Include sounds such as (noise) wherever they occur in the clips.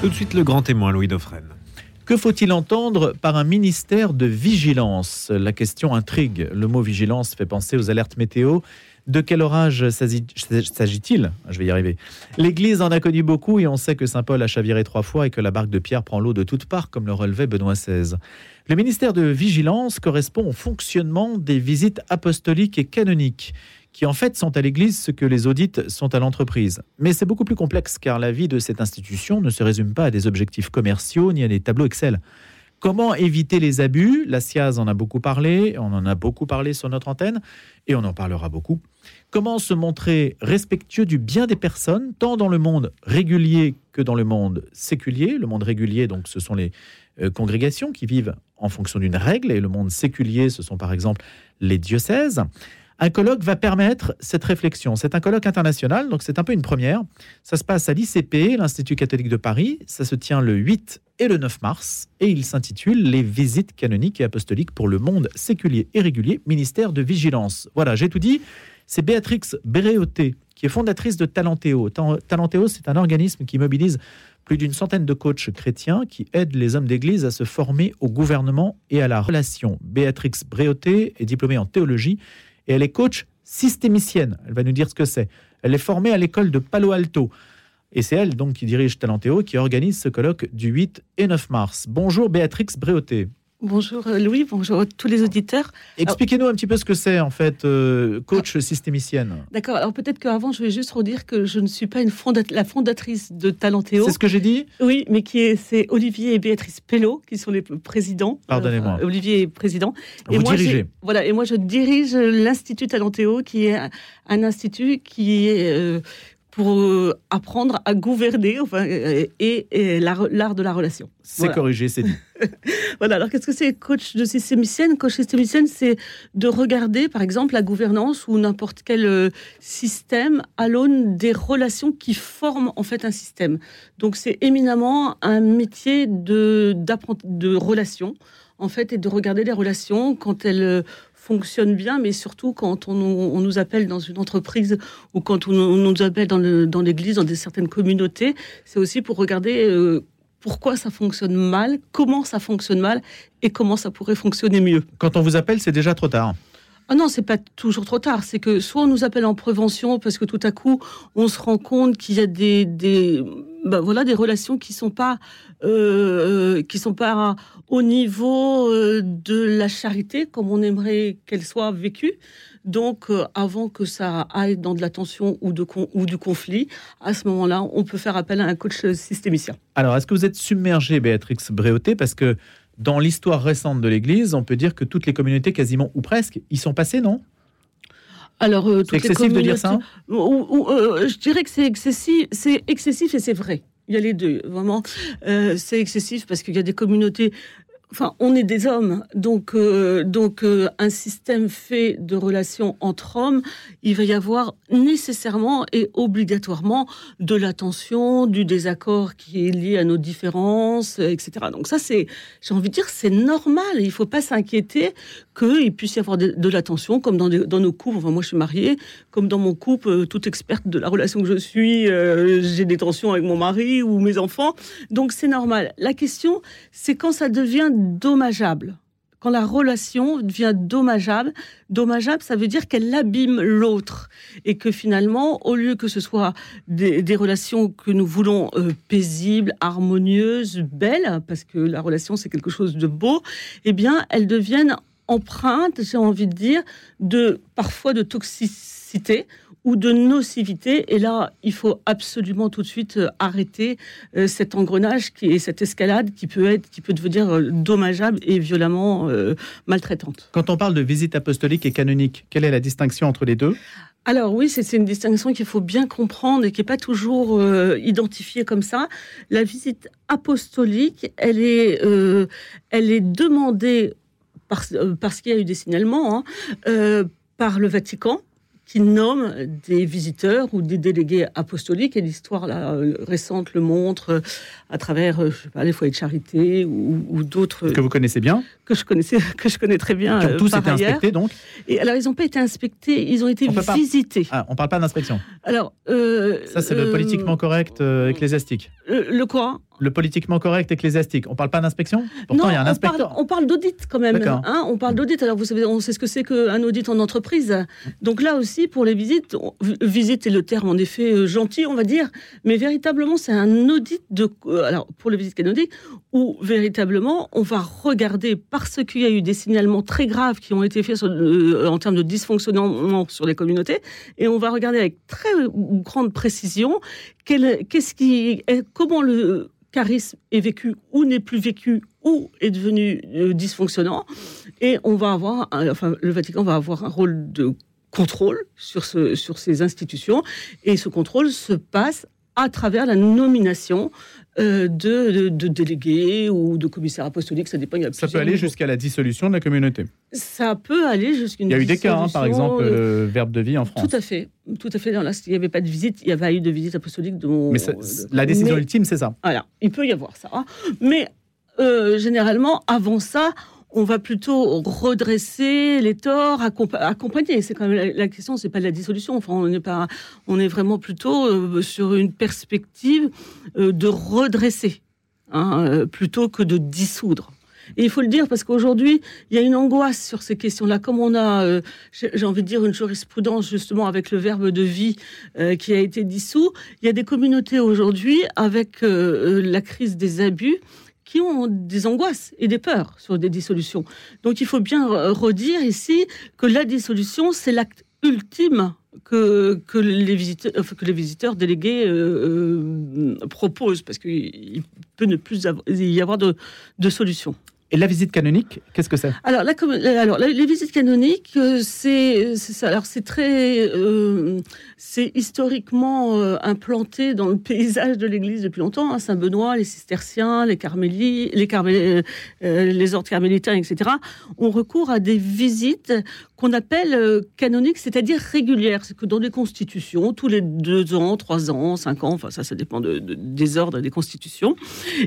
Tout de suite le grand témoin Louis Dauphren. Que faut-il entendre par un ministère de vigilance? La question intrigue. Le mot vigilance fait penser aux alertes météo. De quel orage s'agit-il? Je vais y arriver. L'Église en a connu beaucoup et on sait que Saint Paul a chaviré trois fois et que la barque de Pierre prend l'eau de toutes parts, comme le relevait Benoît XVI. Le ministère de Vigilance correspond au fonctionnement des visites apostoliques et canoniques qui en fait sont à l'Église ce que les audits sont à l'entreprise. Mais c'est beaucoup plus complexe car la vie de cette institution ne se résume pas à des objectifs commerciaux ni à des tableaux Excel. Comment éviter les abus? La SIAZ en a beaucoup parlé, on en a beaucoup parlé sur notre antenne et on en parlera beaucoup. Comment se montrer respectueux du bien des personnes, tant dans le monde régulier que dans le monde séculier? Le monde régulier, donc, ce sont les euh, congrégations qui vivent en fonction d'une règle et le monde séculier, ce sont par exemple les diocèses. Un colloque va permettre cette réflexion. C'est un colloque international, donc c'est un peu une première. Ça se passe à l'ICP, l'Institut catholique de Paris. Ça se tient le 8 et le 9 mars et il s'intitule Les visites canoniques et apostoliques pour le monde séculier et régulier, ministère de Vigilance. Voilà, j'ai tout dit. C'est Béatrix Béréoté qui est fondatrice de Talentéo. Talentéo, c'est un organisme qui mobilise plus d'une centaine de coachs chrétiens qui aident les hommes d'église à se former au gouvernement et à la relation. Béatrix Bréauté est diplômée en théologie et elle est coach systémicienne. Elle va nous dire ce que c'est. Elle est formée à l'école de Palo Alto. Et c'est elle donc qui dirige Talentéo qui organise ce colloque du 8 et 9 mars. Bonjour Béatrix Bréauté. Bonjour euh, Louis, bonjour à tous les auditeurs. Expliquez-nous un petit peu ce que c'est en fait, euh, coach ah. systémicienne. D'accord, alors peut-être qu'avant je vais juste redire que je ne suis pas une la fondatrice de Talentéo. C'est ce que j'ai dit Oui, mais qui est, c'est Olivier et Béatrice Pello qui sont les présidents. Pardonnez-moi. Euh, Olivier est président. Et Vous dirigez. Voilà, et moi je dirige l'Institut Talentéo qui est un, institut qui est pour euh, apprendre à gouverner enfin, euh, et, l'art de la relation. C'est corrigé, c'est dit. (laughs) voilà, alors qu'est-ce que c'est coach de systémicienne? Coach systémicienne, c'est de regarder par exemple la gouvernance ou n'importe quel euh, système à l'aune des relations qui forment en fait un système. Donc c'est éminemment un métier de, de relation en fait et de regarder les relations quand elles fonctionne bien, mais surtout quand on, nous appelle dans une entreprise ou quand on, nous appelle dans l'église, dans, des certaines communautés, c'est aussi pour regarder euh, pourquoi ça fonctionne mal, comment ça fonctionne mal et comment ça pourrait fonctionner mieux. Quand on vous appelle, c'est déjà trop tard. Ah non, c'est pas toujours trop tard. C'est que soit on nous appelle en prévention parce que tout à coup on se rend compte qu'il y a des, des ben voilà des relations qui sont pas euh, euh, qui sont pas au niveau euh, de la charité comme on aimerait qu'elle soit vécue. Donc, avant que ça aille dans de la tension ou, de ou du conflit, à ce moment-là, on peut faire appel à un coach systémicien. Alors, est-ce que vous êtes submergé, Béatrix Bréauté, parce que dans l'histoire récente de l'Église, on peut dire que toutes les communautés, quasiment ou presque, y sont passées, non? Alors, euh, c'est excessif de dire ça euh, Je dirais que c'est excessif, c'est excessif et c'est vrai. Il y a les deux, vraiment. Euh, c'est excessif parce qu'il y a des communautés Enfin, on est des hommes, donc euh, donc euh, un système fait de relations entre hommes, il va y avoir nécessairement et obligatoirement de la tension, du désaccord qui est lié à nos différences, etc. Donc ça, c'est, j'ai envie de dire, c'est normal. Il ne faut pas s'inquiéter qu'il puisse y avoir de, la tension, comme dans, dans, nos couples. Enfin, moi, je suis mariée, comme dans mon couple, euh, toute experte de la relation que je suis, j'ai des tensions avec mon mari ou mes enfants. Donc c'est normal. La question, c'est quand ça devient dommageable. Quand la relation devient dommageable, dommageable, ça veut dire qu'elle abîme l'autre et que finalement, au lieu que ce soit des, relations que nous voulons euh, paisibles, harmonieuses, belles, parce que la relation c'est quelque chose de beau, eh bien, elles deviennent empreintes, j'ai envie de dire, de parfois de toxicité ou de nocivité. Et là, il faut absolument tout de suite euh, arrêter euh, cet engrenage qui est cette escalade qui peut être, qui peut devenir euh, dommageable et violemment maltraitante. Quand on parle de visite apostolique et canonique, quelle est la distinction entre les deux? Alors oui, c'est une distinction qu'il faut bien comprendre et qui n'est pas toujours identifiée comme ça. La visite apostolique, elle est, elle est demandée parce, parce qu'il y a eu des signalements hein, par le Vatican qui nomme des visiteurs ou des délégués apostoliques. Et l'histoire euh, récente le montre euh, à travers, euh, je sais pas, les foyers de charité ou, d'autres. Que vous connaissez bien Que je, connaissais, (laughs) que je connais très bien. Qui ont tous été inspectés, donc Et alors, ils n'ont pas été inspectés, ils ont été visités. Ah, on ne parle pas d'inspection Alors. Ça, c'est le politiquement correct ecclésiastique. Le, quoi? Le politiquement correct ecclésiastique. On parle pas d'inspection? Pourtant, il y a un on inspecteur. Parle, on parle d'audit quand même. Hein, on parle d'audit. Alors, vous savez, on sait ce que c'est qu'un audit en entreprise. Donc là aussi, pour les visites, on- visite est le terme en effet euh, gentil, on va dire, mais véritablement, c'est un audit de. euh, alors, pour les visites canoniques, où véritablement, on va regarder, parce qu'il y a eu des signalements très graves qui ont été faits sur, euh, en termes de dysfonctionnement sur les communautés, et on va regarder avec très grande précision qu'est-ce qui, comment le charisme est vécu ou n'est plus vécu ou est devenu euh, dysfonctionnant. Et on va avoir, enfin, le Vatican va avoir un rôle de contrôle sur, ce, sur ces institutions. Et ce contrôle se passe à travers la nomination euh, de, de- de délégués ou de commissaires apostoliques, ça dépend. il y a Ça peut aller jusqu'à la dissolution de la communauté. Ça peut aller jusqu'à une Il y a eu des cas, hein, par exemple, euh, le verbe de vie en France. tout à fait, tout à fait. Il n'y avait pas de visite, il y avait eu de visite apostolique. Dont, Mais ça- la décision Mais- ultime, c'est ça. Voilà, il peut y avoir ça. hein. Mais euh, généralement, avant ça, on va plutôt redresser les torts, accompa- accompagner. C'est quand même la, la question, c'est pas de la dissolution. Enfin, on n'est pas, on est vraiment plutôt euh, sur une perspective euh, de redresser, hein, euh, plutôt que de dissoudre. Et il faut le dire parce qu'aujourd'hui, il y a une angoisse sur ces questions-là. Comme on a, j'ai envie de dire, une jurisprudence justement avec le verbe de vie qui a été dissous, il y a des communautés aujourd'hui avec la crise des abus qui ont des angoisses et des peurs sur des dissolutions. Donc il faut bien redire ici que la dissolution, c'est l'acte ultime que, que, les visiteurs, que les visiteurs délégués euh, euh, proposent, parce qu'il peut ne plus y avoir de, de solution. Et la visite canonique, qu'est-ce que c'est? Alors, les visites canoniques, euh, c'est. Alors, c'est très, euh, c'est historiquement euh, implanté dans le paysage de l'Église depuis longtemps. hein. Saint Benoît, les cisterciens, les carmélites, les, les ordres carmélitains, etc. ont recours à des visites qu'on appelle euh, canoniques, c'est-à-dire régulières. C'est que dans les constitutions, tous les deux ans, trois ans, cinq ans, enfin ça, ça dépend de- de- des ordres des constitutions.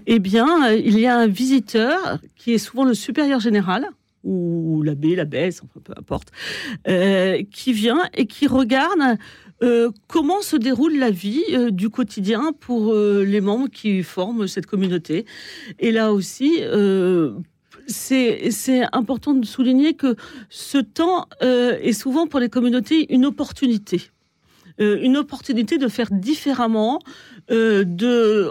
Eh bien, euh, il y a un visiteur qui est souvent le supérieur général ou l'abbé, l'abbesse, enfin, peu importe, euh, qui vient et qui regarde comment se déroule la vie du quotidien pour les membres qui forment cette communauté. Et là aussi, c'est important de souligner que ce temps euh, est souvent pour les communautés une opportunité. Euh, une opportunité de faire différemment, euh, de,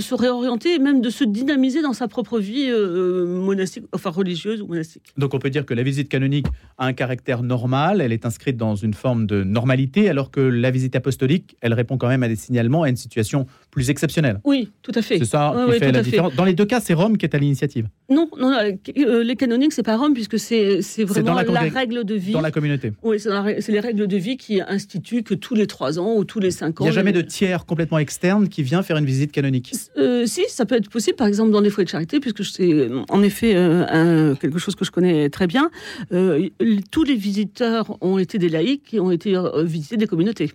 se réorienter et même de se dynamiser dans sa propre vie euh, monastique, enfin religieuse ou monastique. Donc on peut dire que la visite canonique a un caractère normal, elle est inscrite dans une forme de normalité, alors que la visite apostolique, elle répond quand même à des signalements, à une situation plus exceptionnelle. Oui, tout à fait. C'est ça qui fait la fait. différence. Dans les deux cas, c'est Rome qui est à l'initiative, Non, non, non, euh, les canoniques, c'est pas Rome, puisque c'est vraiment la la, règle de vie. dans la communauté. Oui, c'est les règles de vie qui instituent que tous les trois ans ou tous les cinq Il ans. n'y a jamais de tiers complètement externe qui vient faire une visite canonique. Euh, si, ça peut être possible, par exemple dans les foyers de charité, puisque c'est en effet euh, quelque chose que je connais très bien. Euh, tous les visiteurs ont été des laïcs qui ont été visités des communautés.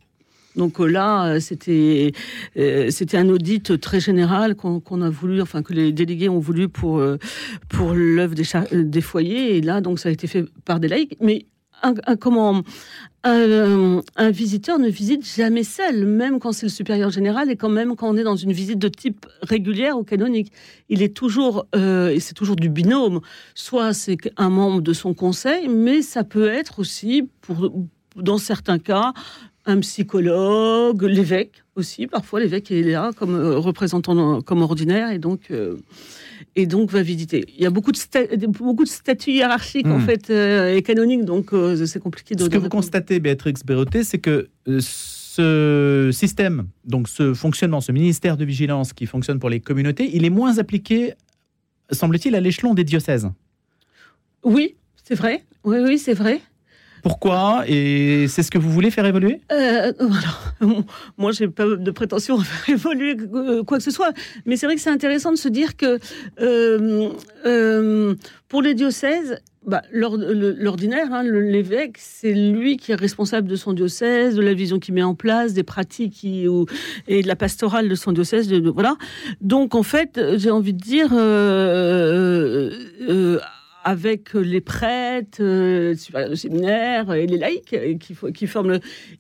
Donc là, c'était un audit très général qu'on a voulu, enfin que les délégués ont voulu pour pour l'œuvre des, des foyers. Et là, donc ça a été fait par des laïcs, mais un, comment un visiteur ne visite jamais seul, même quand c'est le supérieur général et quand même quand on est dans une visite de type régulière ou canonique. Il est toujours, euh, et c'est toujours du binôme. Soit c'est un membre de son conseil, mais ça peut être aussi, pour, dans certains cas, un psychologue, l'évêque aussi. Parfois, l'évêque est là comme euh, représentant, comme ordinaire, et donc. euh, et donc va visiter. Il y a beaucoup de, sta- beaucoup de statuts hiérarchiques en Hmm. fait euh, et canoniques, donc c'est compliqué de. Ce que vous constatez, Béatrix Berroté, c'est que ce système, donc ce fonctionnement, ce ministère de vigilance qui fonctionne pour les communautés, il est moins appliqué, semble-t-il, à l'échelon des diocèses. Oui, c'est vrai. Oui, oui, c'est vrai. Pourquoi Et c'est ce que vous voulez faire évoluer? Euh, moi, j'ai pas de prétention à faire (laughs) évoluer quoi que ce soit, mais c'est vrai que c'est intéressant de se dire que euh, euh, pour les diocèses, bah, l'ordinaire, hein, l'évêque, c'est lui qui est responsable de son diocèse, de la vision qu'il met en place, des pratiques et de la pastorale de son diocèse. voilà. Donc, en fait, j'ai envie de dire. Euh, euh, avec les prêtres, euh, le séminaire et les laïcs qui, qui forment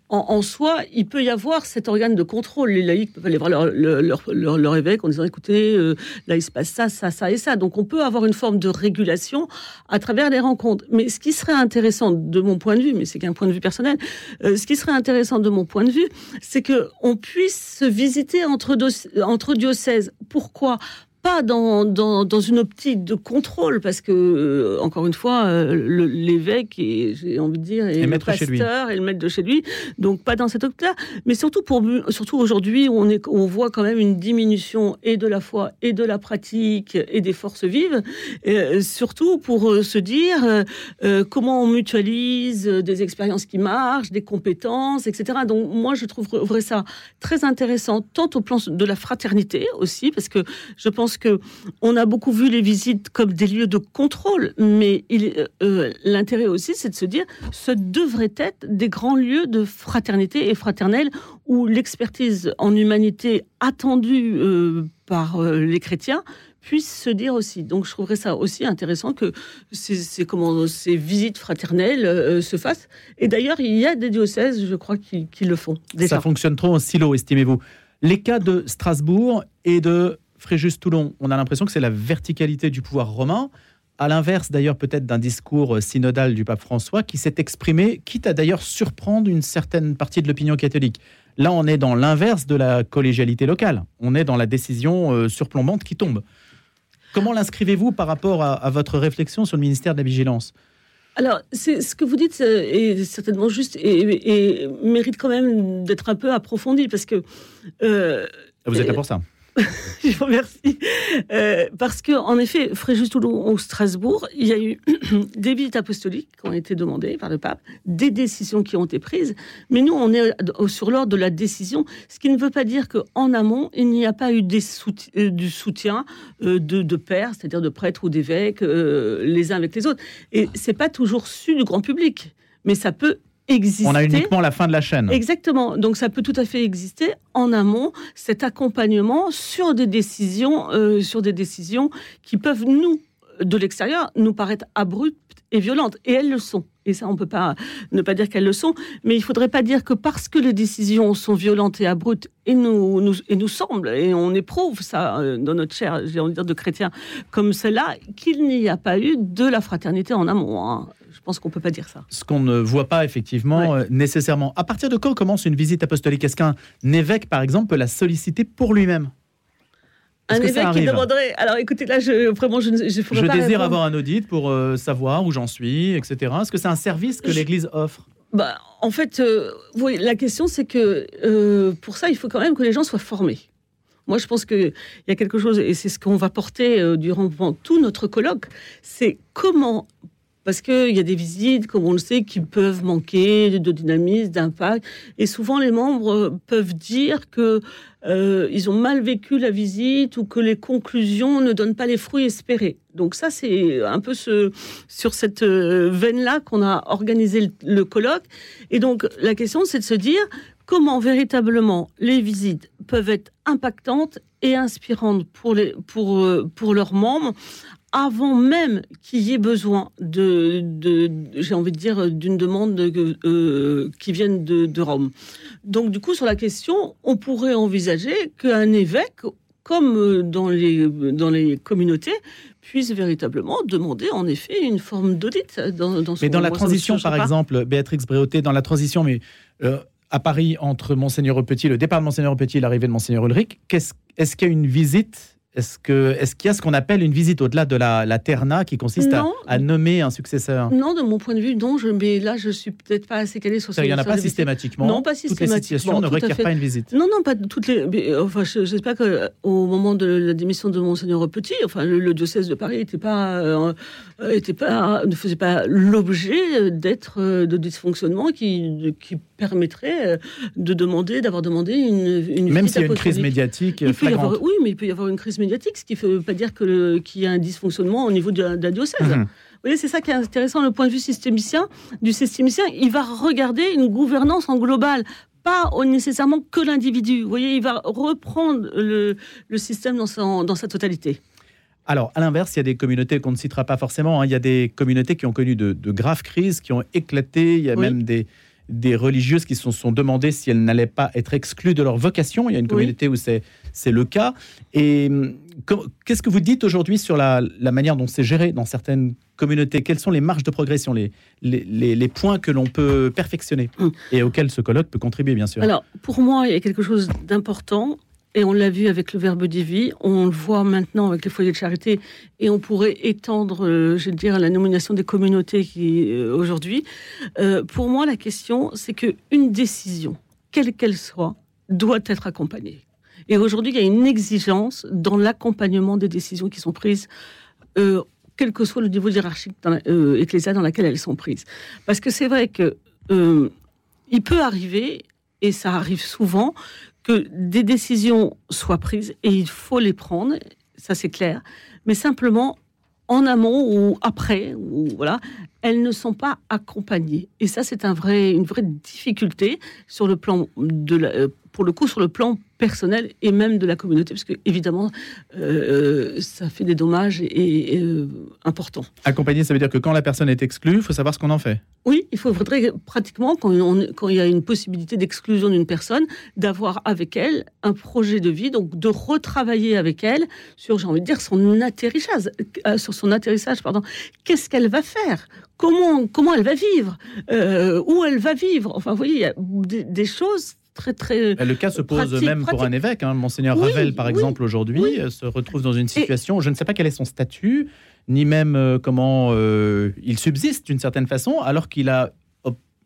en, soi, il peut y avoir cet organe de contrôle. Les laïcs peuvent aller voir leur, évêque en disant écoutez, là il se passe ça, ça, ça et ça. Donc on peut avoir une forme de régulation à travers les rencontres. Mais ce qui serait intéressant de mon point de vue, mais c'est qu'un point de vue personnel, ce qui serait intéressant de mon point de vue, c'est que on puisse se visiter entre, entre diocèses. Pourquoi? Pas dans, dans, une optique de contrôle, parce que, euh, encore une fois, euh, l'évêque, et j'ai envie de dire, est le pasteur et le maître de chez lui, donc pas dans cette optique-là, mais surtout, pour, surtout aujourd'hui, on, est, on voit quand même une diminution et de la foi, et de la pratique, et des forces vives, et, euh, surtout pour se dire comment on mutualise des expériences qui marchent, des compétences, etc. Donc moi, je trouverais ça très intéressant, tant au plan de la fraternité aussi, parce que je pense que on a beaucoup vu les visites comme des lieux de contrôle, mais euh, l'intérêt aussi, c'est de se dire, ce devrait être des grands lieux de fraternité et fraternelle où l'expertise en humanité attendue euh, par euh, les chrétiens puisse se dire aussi. Donc je trouverais ça aussi intéressant que ces, visites fraternelles se fassent. Et d'ailleurs, il y a des diocèses, je crois, qui, le font. Ça fonctionne trop en silo, estimez-vous. Les cas de Strasbourg et de Fréjus-Toulon, on a l'impression que c'est la verticalité du pouvoir romain, à l'inverse d'ailleurs peut-être d'un discours synodal du pape François qui s'est exprimé, quitte à d'ailleurs surprendre une certaine partie de l'opinion catholique. Là, on est dans l'inverse de la collégialité locale. On est dans la décision euh, surplombante qui tombe. Comment l'inscrivez-vous par rapport à, votre réflexion sur le ministère de la Vigilance? Alors, ce que vous dites euh, est certainement juste et, mérite quand même d'être un peu approfondi parce que. Euh, vous êtes là pour ça? (laughs) je vous remercie. Euh, parce que, en effet, Fréjus-Toulon ou Strasbourg, il y a eu (clears throat) des visites apostoliques qui ont été demandées par le pape, des décisions qui ont été prises, mais nous, on est sur l'ordre de la décision, ce qui ne veut pas dire qu'en amont, il n'y a pas eu euh, du soutien euh, de, de pères, c'est-à-dire de prêtres ou d'évêques, les uns avec les autres. Et c'est pas toujours su du grand public, mais ça peut on a uniquement la fin de la chaîne. Exactement. Donc ça peut tout à fait exister en amont cet accompagnement sur des décisions, euh, sur des décisions qui peuvent nous de l'extérieur nous paraître abruptes et violentes. Et elles le sont. Et ça, on ne peut pas ne pas dire qu'elles le sont. Mais il ne faudrait pas dire que parce que les décisions sont violentes et abruptes, et nous, nous, et nous semblent, et on éprouve ça euh, dans notre chair, j'ai envie de dire, de chrétiens, comme cela, qu'il n'y a pas eu de la fraternité en amont. Hein. Je pense qu'on ne peut pas dire ça. Ce qu'on ne voit pas effectivement euh, nécessairement. À partir de quand commence une visite apostolique? Est-ce qu'un évêque, par exemple, peut la solliciter pour lui-même? Un évêque qui demanderait. Alors écoutez, là, je, vraiment, je, je, je désire avoir un audit pour euh, savoir où j'en suis, etc. Est-ce que c'est un service que l'Église offre? Bah, En fait, euh, oui, la question, c'est que pour ça, il faut quand même que les gens soient formés. Moi, je pense qu'il y a quelque chose, et c'est ce qu'on va porter durant tout notre colloque, c'est comment parce qu'il y a des visites, comme on le sait, qui peuvent manquer de dynamisme, d'impact. Et souvent, les membres peuvent dire que euh, ont mal vécu la visite ou que les conclusions ne donnent pas les fruits espérés. Donc ça, c'est un peu ce, sur cette euh, veine-là qu'on a organisé le, colloque. Et donc, la question, c'est de se dire comment véritablement les visites peuvent être impactantes et inspirantes pour, les, pour, euh, pour leurs membres avant même qu'il y ait besoin de, j'ai envie de dire, d'une demande euh, qui vienne de, Rome. Donc, du coup, sur la question, on pourrait envisager qu'un évêque, comme euh, dans les, dans les communautés, puisse véritablement demander en effet une forme d'audit dans, son Mais dans la transition, par exemple, Béatrix Bréauté, dans la transition, mais euh, à Paris, entre Monseigneur Petit, le départ de Monseigneur Petit et l'arrivée de Monseigneur Ulrich, est-ce qu'il y a une visite est-ce qu'il est y a ce qu'on appelle une visite au-delà de la, la terna qui consiste à, nommer un successeur? Non, de mon point de vue, non. Je, mais là, je suis peut-être pas assez calée sur ça. Il n'y en a pas systématiquement. Non, pas systématiquement. Toutes les situations ne requièrent pas une visite. Non, non, pas toutes les. enfin, j'espère qu'au moment de la démission de Monseigneur Petit, enfin, le, diocèse de Paris était pas, euh, était pas, ne faisait pas l'objet d'être euh, de dysfonctionnement qui, qui permettrait euh, de demander, d'avoir demandé une, une Même s'il y a une crise médiatique. oui, mais il peut y avoir une crise médiatique, ce qui ne veut pas dire qu'il y a un dysfonctionnement au niveau d'un diocèse. Mhm. Vous voyez, c'est ça qui est intéressant, le point de vue systémicien. Du systémicien, il va regarder une gouvernance en global, pas nécessairement que l'individu. Vous voyez, il va reprendre le, le système dans, son, dans sa totalité. Alors, à l'inverse, il y a des communautés qu'on ne citera pas forcément. hein. Il y a des communautés qui ont connu de, de graves crises, qui ont éclaté. Il y a Oui. même des, des religieuses qui se sont demandé si elles n'allaient pas être exclues de leur vocation. Il y a une Oui. communauté où c'est c'est le cas. Et hum, qu'est-ce que vous dites aujourd'hui sur la, la manière dont c'est géré dans certaines communautés? Quelles sont les marges de progression, les, les, les- les points que l'on peut perfectionner Hum. et auxquels ce colloque peut contribuer, bien sûr? Alors, pour moi, il y a quelque chose d'important, et on l'a vu avec le Verbe Divi, on le voit maintenant avec les foyers de charité, et on pourrait étendre, euh, je veux dire, la nomination des communautés qui euh, aujourd'hui. Euh, pour moi, la question, c'est que une décision, quelle qu'elle soit, doit être accompagnée. Et aujourd'hui, il y a une exigence dans l'accompagnement des décisions qui sont prises. quel que soit le niveau hiérarchique dans la- dans lequel elles sont prises. Parce que c'est vrai que il peut arriver, et ça arrive souvent, que des décisions soient prises et il faut les prendre, ça c'est clair, mais simplement en amont ou après, ou voilà, elles ne sont pas accompagnées. Et ça, c'est un vrai, une vraie difficulté sur le plan de la- euh, pour le coup, sur le plan personnel et même de la communauté, parce que évidemment, euh, ça fait des dommages et, et, euh, importants. Accompagner, ça veut dire que quand la personne est exclue, il faut savoir ce qu'on en fait. Oui, il faudrait pratiquement, quand, on- quand il y a une possibilité d'exclusion d'une personne, d'avoir avec elle un projet de vie, donc de retravailler avec elle sur, j'ai envie de dire, son atterrissage, euh, sur son atterrissage, pardon. Qu'est-ce qu'elle va faire? Comment, comment elle va vivre? Euh, Où elle va vivre? Enfin, vous voyez, il y a des, des choses très, très... Le cas se pose Pratique, même pour un évêque. hein. Monseigneur Oui, Ravel, par oui, exemple, aujourd'hui, oui. euh, se retrouve dans une situation, je ne sais pas quel est son statut, ni même euh, comment euh, il subsiste d'une certaine façon, alors qu'il a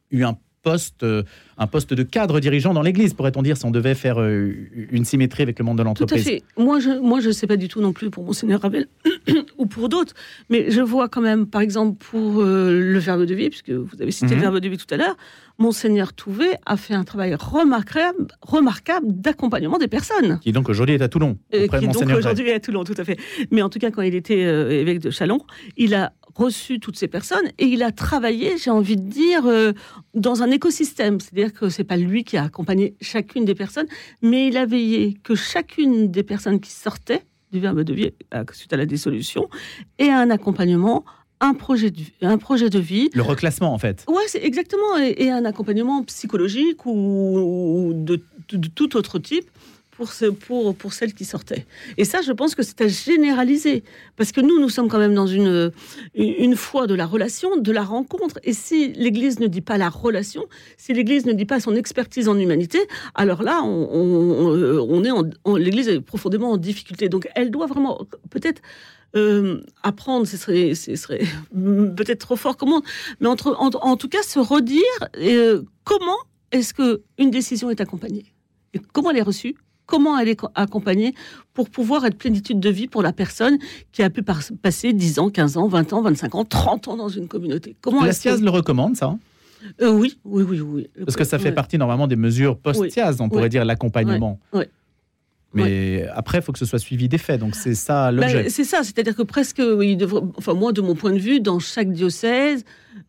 eu un poste, euh, un poste de cadre dirigeant dans l'Église, pourrait-on dire, si on devait faire euh, une symétrie avec le monde de Tout à l'entreprise. fait. Moi, je moi, je sais pas du tout non plus pour Monseigneur Ravel (clears throat) ou pour d'autres, mais je vois quand même, par exemple, pour euh, le Verbe de vie, puisque vous avez cité Mhm. le Verbe de vie tout à l'heure, Monseigneur Touvet a fait un travail remarquable, remarquable d'accompagnement des personnes. Qui donc aujourd'hui est à Toulon, Euh, qui donc aujourd'hui est à Toulon, tout à fait. Mais en tout cas, quand il était euh, évêque de Chalon, il a reçu toutes ces personnes et il a travaillé, j'ai envie de dire, euh, dans un écosystème. C'est-à-dire que c'est pas lui qui a accompagné chacune des personnes, mais il a veillé que chacune des personnes qui sortaient du verbe de vie euh, suite à la dissolution ait un accompagnement, un projet de, un projet de vie Le reclassement, en fait. Ouais, c'est exactement, et, et un accompagnement psychologique ou, ou de, de- de tout autre type pour, ce, pour, pour celles qui sortaient. Et ça, je pense que c'est à généraliser, parce que nous, nous sommes quand même dans une, une foi de la relation, de la rencontre, et si l'Église ne dit pas la relation, si l'Église ne dit pas son expertise en humanité, alors là, on, on- est l'Église est profondément en difficulté. Donc, elle doit vraiment, peut-être, euh, apprendre, ce serait, ce serait (laughs) peut-être trop fort comment, mais entre, en, en tout cas se redire euh, comment est-ce que une décision est accompagnée et comment elle est reçue, comment elle est co- accompagnée pour pouvoir être plénitude de vie pour la personne qui a pu passer 10 ans, 15 ans, 20 ans, 25 ans, 30 ans dans une communauté. Comment La SIAZ le recommande, ça hein? Euh, oui, oui, oui, oui. Parce que ça fait Ouais. partie normalement des mesures post-SIAZ, on pourrait dire l'accompagnement. Ouais. Ouais. Mais après, il faut que ce soit suivi des faits. Donc c'est ça l'objet. Ben, c'est ça, c'est-à-dire que presque, il devrait, enfin moi de mon point de vue, dans chaque diocèse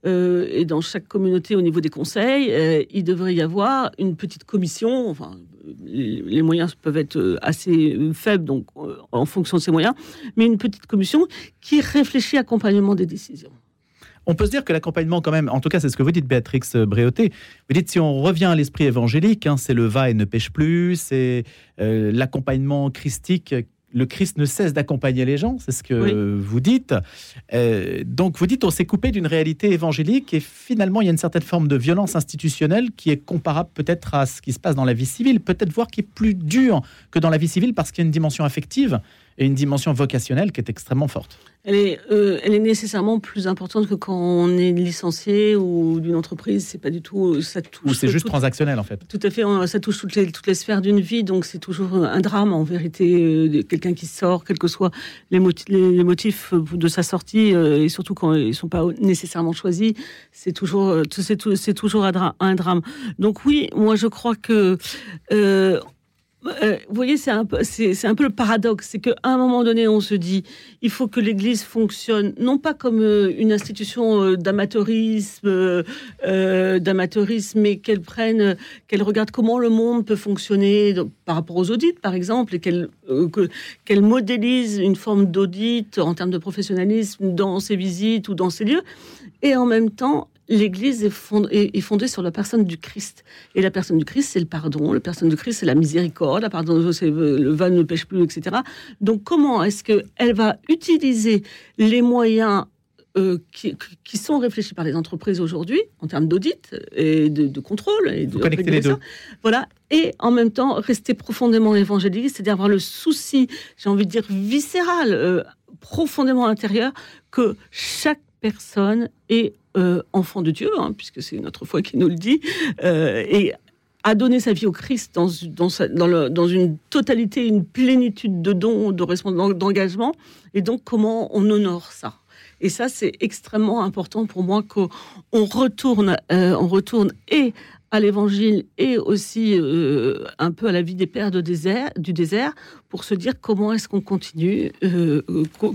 euh, et dans chaque communauté au niveau des conseils, euh, il devrait y avoir une petite commission. Enfin, les, moyens peuvent être euh, assez euh, faibles, donc euh, en fonction de ces moyens, mais une petite commission qui réfléchit à l'accompagnement des décisions. On peut se dire que l'accompagnement, quand même, en tout cas, c'est ce que vous dites, Béatrix Bréauté. Vous dites, si on revient à l'esprit évangélique, hein, c'est le va et ne pêche plus, c'est l'accompagnement christique. Le Christ ne cesse d'accompagner les gens, c'est ce que Oui. vous dites. Euh, donc, vous dites, on s'est coupé d'une réalité évangélique et finalement, il y a une certaine forme de violence institutionnelle qui est comparable peut-être à ce qui se passe dans la vie civile, peut-être voire qui est plus dur que dans la vie civile parce qu'il y a une dimension affective et une dimension vocationnelle qui est extrêmement forte. Elle est, euh, elle est nécessairement plus importante que quand on est licencié ou d'une entreprise. C'est pas du tout. Ça touche. Ou c'est juste tout- transactionnel, en fait. Tout à fait, on- ça touche toutes les, toutes les sphères d'une vie, donc c'est toujours un drame en vérité, euh, quelqu'un qui sort, quels que soient les, moti- les, motifs de sa sortie, euh, et surtout quand ils ne sont pas nécessairement choisis, c'est toujours, euh, c'est tou- c'est toujours un, dra- un drame. Donc oui, moi je crois que euh, euh, vous voyez, c'est un, peu, le paradoxe. C'est qu'à un moment donné, on se dit il faut que l'Église fonctionne, non pas comme euh, une institution euh, d'amateurisme, mais qu'elle prenne, qu'elle regarde comment le monde peut fonctionner par rapport aux audits, par exemple, et qu'elle modélise une forme d'audit en termes de professionnalisme dans ses visites ou dans ses lieux. Et en même temps, l'Église est, fondée, sur la personne du Christ. Et la personne du Christ, c'est le pardon. La personne du Christ, c'est la miséricorde. La pardon, c'est le vin ne pêche plus, etc. Donc, comment est-ce qu'elle va utiliser les moyens euh, qui, sont réfléchis par les entreprises aujourd'hui en termes d'audit et de, contrôle et de régulation. Voilà, et en même temps rester profondément évangélique, c'est-à-dire avoir le souci, j'ai envie de dire viscéral, euh, profondément intérieur, que chaque personne est euh, enfant de Dieu, hein, puisque c'est notre foi qui nous le dit, euh, et a donné sa vie au Christ dans, dans, une totalité, une plénitude de dons, de d'engagement, et donc comment on honore ça? Et ça, c'est extrêmement important pour moi qu'on retourne, euh, on retourne et à l'évangile et aussi euh, un peu à la vie des pères de désert, du désert pour se dire comment est-ce qu'on continue, euh,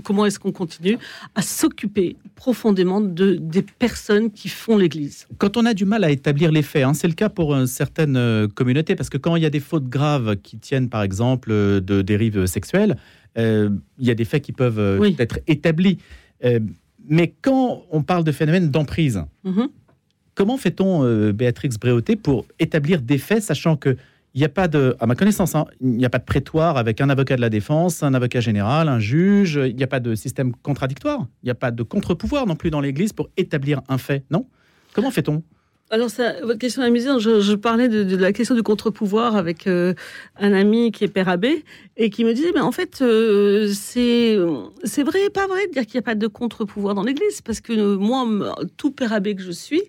comment est-ce qu'on continue à s'occuper profondément de, des personnes qui font l'Église. Quand on a du mal à établir les faits, hein, c'est le cas pour certaines euh, communautés, parce que quand il y a des fautes graves qui tiennent par exemple de dérives sexuelles, il y a des faits qui peuvent être établis. mais quand on parle de phénomènes d'emprise, mm-hmm. Comment fait-on, euh, Béatrix Bréauté, pour établir des faits, sachant que il n'y a pas de, à ma connaissance, hein, il n'y a pas de prétoire avec un avocat de la défense, un avocat général, un juge. Il n'y a pas de système contradictoire. Il n'y a pas de contre-pouvoir non plus dans l'Église pour établir un fait, non? Comment fait-on? Alors, ça, votre question amusante, je, je parlais de, la question du contre-pouvoir avec euh, un ami qui est père abbé et qui me disait, mais en fait, euh, c'est c'est vrai pas vrai de dire qu'il n'y a pas de contre-pouvoir dans l'Église, parce que moi, tout père abbé que je suis,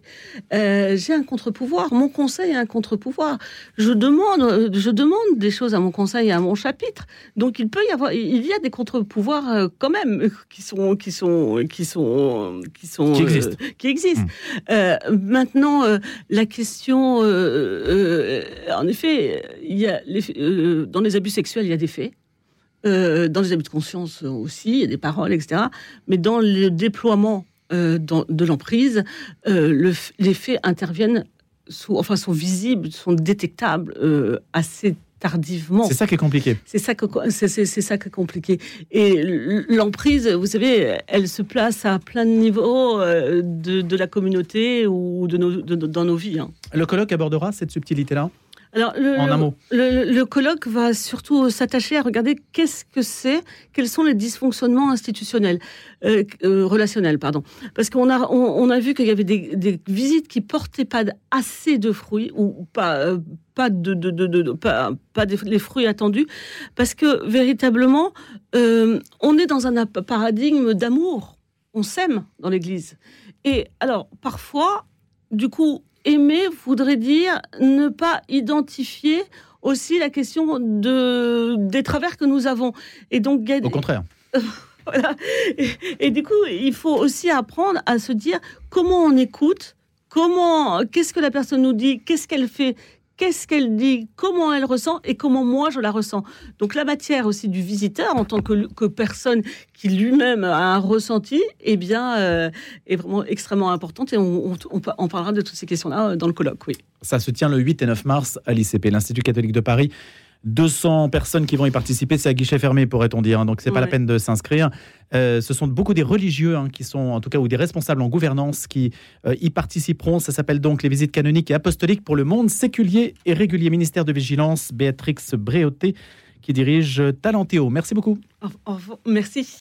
euh, j'ai un contre-pouvoir. Mon conseil a un contre-pouvoir. Je demande, je demande des choses à mon conseil et à mon chapitre. Donc, il peut y avoir, il y a des contre-pouvoirs quand même (laughs) qui sont, qui sont, qui sont, qui sont, qui existent. qui existent. Mmh. maintenant euh, la question, euh, euh, en effet, il y a dans les abus sexuels, il y a des faits. dans les abus de conscience aussi, il y a des paroles, etc. Mais dans le déploiement de l'emprise, les faits interviennent enfin, sont visibles, sont détectables assez tardivement. C'est ça qui est compliqué. C'est ça, que, c'est, ça qui est compliqué. Et l'emprise, vous savez, elle se place à plein de niveaux euh, de, la communauté ou de nos, dans nos vies. Hein. Le colloque abordera cette subtilité-là? Alors, le, en un mot. Le, colloque va surtout s'attacher à regarder qu'est-ce que c'est, quels sont les dysfonctionnements institutionnels, euh, euh, relationnels, pardon. Parce qu'on a, on, a vu qu'il y avait des, visites qui portaient pas assez de fruits ou pas, euh, pas de, de, de, pas, pas les fruits attendus, parce que véritablement, on est dans un paradigme d'amour. On s'aime dans l'Église. Et alors, parfois, du coup, aimer voudrait dire ne pas identifier aussi la question de, des travers que nous avons. Et donc, Au contraire. (laughs) voilà. et, du coup, il faut aussi apprendre à se dire comment on écoute, comment, qu'est-ce que la personne nous dit, qu'est-ce qu'elle fait, qu'est-ce qu'elle dit, comment elle ressent et comment moi je la ressens. Donc la matière aussi du visiteur en tant que, personne qui lui-même a un ressenti, eh bien, euh, est vraiment extrêmement importante et on, on, parlera de toutes ces questions-là euh, dans le colloque, oui. Ça se tient le 8 et 9 mars à l'ICP, l'Institut catholique de Paris. 200 personnes qui vont y participer, c'est à guichet fermé, pourrait-on dire, hein, donc c'est pas la peine de s'inscrire. Euh, ce sont beaucoup des religieux hein, qui sont, en tout cas, ou des responsables en gouvernance qui euh, y participeront. Ça s'appelle donc les visites canoniques et apostoliques pour le monde séculier et régulier. Ministère de Vigilance, Béatrix Bréauté, qui dirige Talentéo. Merci beaucoup. merci.